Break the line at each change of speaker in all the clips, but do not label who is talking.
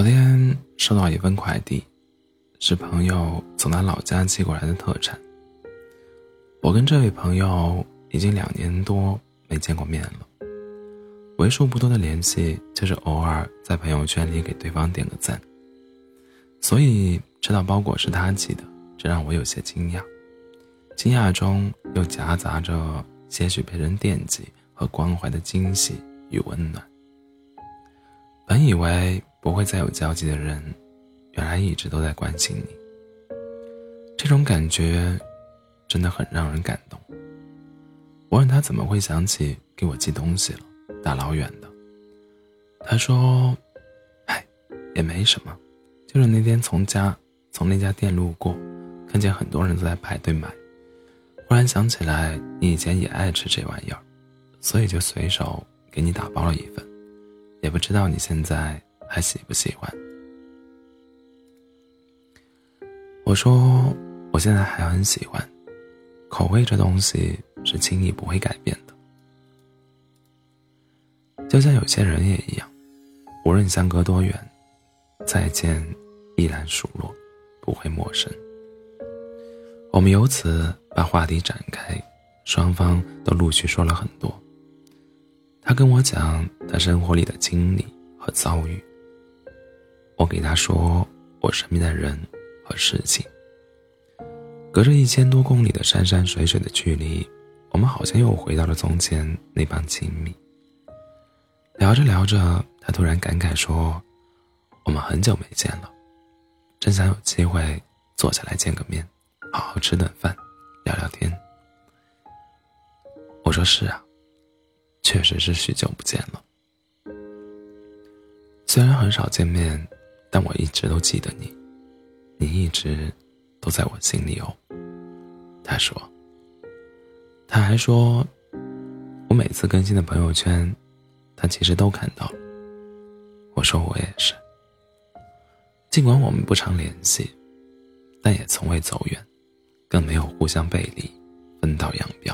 昨天收到一份快递，是朋友从他老家寄过来的特产。我跟这位朋友已经两年多没见过面了，为数不多的联系就是偶尔在朋友圈里给对方点个赞。所以知道包裹是他寄的，这让我有些惊讶，惊讶中又夹杂着些许被人惦记和关怀的惊喜与温暖。本以为不会再有交集的人，原来一直都在关心你。这种感觉真的很让人感动。我问他怎么会想起给我寄东西了，大老远的。他说：“唉，也没什么，就是那天从家从那家店路过，看见很多人都在排队买，忽然想起来你以前也爱吃这玩意儿，所以就随手给你打包了一份。”也不知道你现在还喜不喜欢。我说，我现在还很喜欢。口味这东西是轻易不会改变的，就像有些人也一样，无论相隔多远，再见依然熟络，不会陌生。我们由此把话题展开，双方都陆续说了很多。他跟我讲他生活里的经历和遭遇。我给他说我身边的人和事情。隔着一千多公里的山山水水的距离，我们好像又回到了从前那般亲密。聊着聊着，他突然感慨说：“我们很久没见了，真想有机会坐下来见个面，好好吃顿饭，聊聊天。”我说：“是啊。”确实是许久不见了。虽然很少见面，但我一直都记得你，你一直都在我心里哦。他说。他还说，我每次更新的朋友圈，他其实都看到了。我说我也是。尽管我们不常联系，但也从未走远，更没有互相背离，分道扬镳。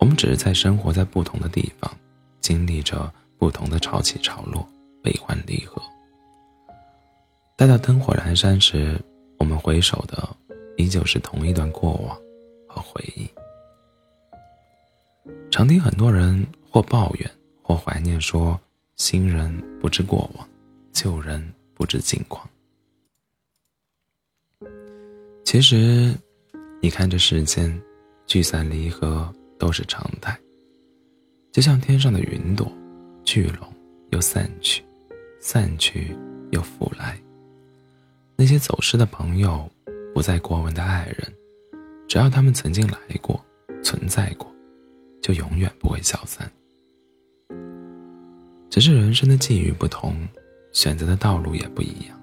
我们只是在生活在不同的地方，经历着不同的潮起潮落、悲欢离合。待到灯火阑珊时，我们回首的依旧是同一段过往和回忆。常听很多人或抱怨或怀念，说新人不知过往，旧人不知近况。其实，你看这世间，聚散离合。都是常态，就像天上的云朵，聚拢又散去，散去又复来。那些走失的朋友，不再过问的爱人，只要他们曾经来过，存在过，就永远不会消散。只是人生的际遇不同，选择的道路也不一样，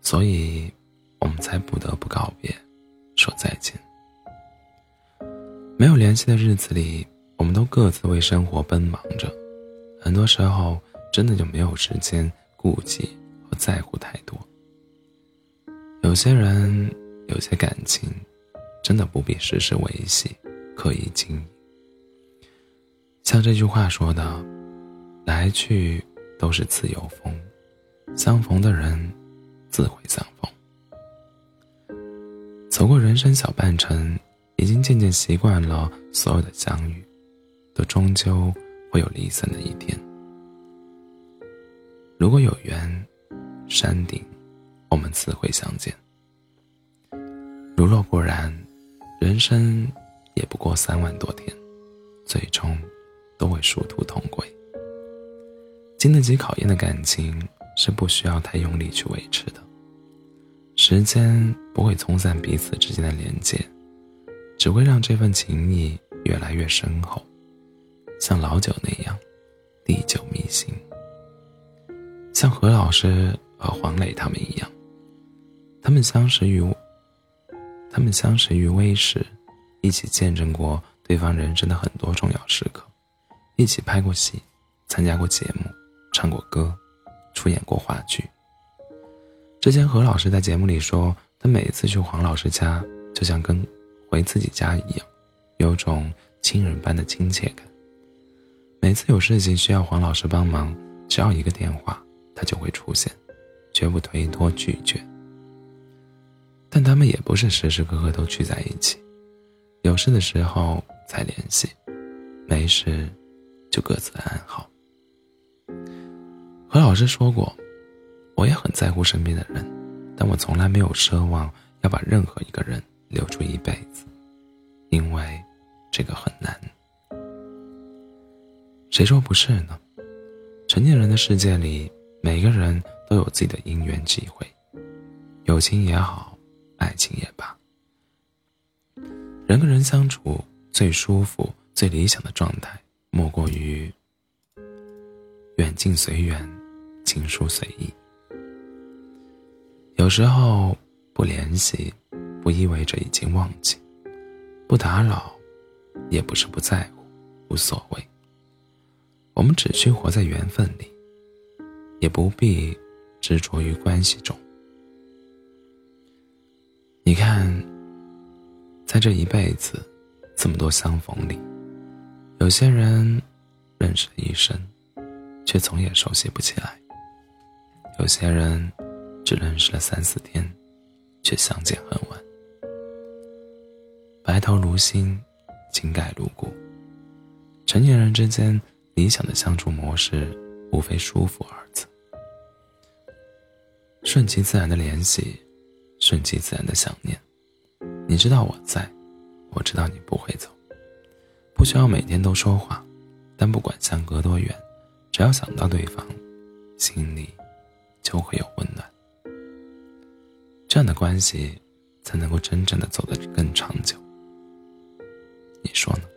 所以我们才不得不告别，说再见。没有联系的日子里，我们都各自为生活奔忙着，很多时候真的就没有时间顾及和在乎太多。有些人，有些感情，真的不必时时维系，刻意经营。像这句话说的：“来去都是自由风，相逢的人自会相逢。”走过人生小半程。已经渐渐习惯了所有的相遇，都终究会有离散的一天。如果有缘，山顶，我们自会相见；如若不然，人生也不过三万多天，最终都会殊途同归。经得起考验的感情是不需要太用力去维持的，时间不会冲散彼此之间的连接。只会让这份情谊越来越深厚，像老酒那样，历久弥新。像何老师和黄磊他们一样，他们相识于，他们相识于微时，一起见证过对方人生的很多重要时刻，一起拍过戏，参加过节目，唱过歌，出演过话剧。之前何老师在节目里说，他每次去黄老师家，就像跟。回自己家一样，有种亲人般的亲切感。每次有事情需要黄老师帮忙，只要一个电话，他就会出现，绝不推脱拒绝。但他们也不是时时刻刻都聚在一起，有事的时候才联系，没事就各自安好。何老师说过，我也很在乎身边的人，但我从来没有奢望要把任何一个人留住一辈子，因为这个很难。谁说不是呢？成年人的世界里，每个人都有自己的因缘际会，友情也好，爱情也罢，人跟人相处最舒服、最理想的状态，莫过于远近随缘。情疏随意，有时候不联系，不意味着已经忘记；不打扰，也不是不在乎，无所谓。我们只需活在缘分里，也不必执着于关系中。你看，在这一辈子，这么多相逢里，有些人认识了一生，却总也熟悉不起来。有些人只认识了三四天，却相见恨晚。白头如新，情改如故。成年人之间理想的相处模式，无非舒服二字。顺其自然的联系，顺其自然的想念。你知道我在我知道你不会走。不需要每天都说话但不管相隔多远只要想到对方心里就会有温暖。这样的关系才能够真正的走得更长久。你说呢？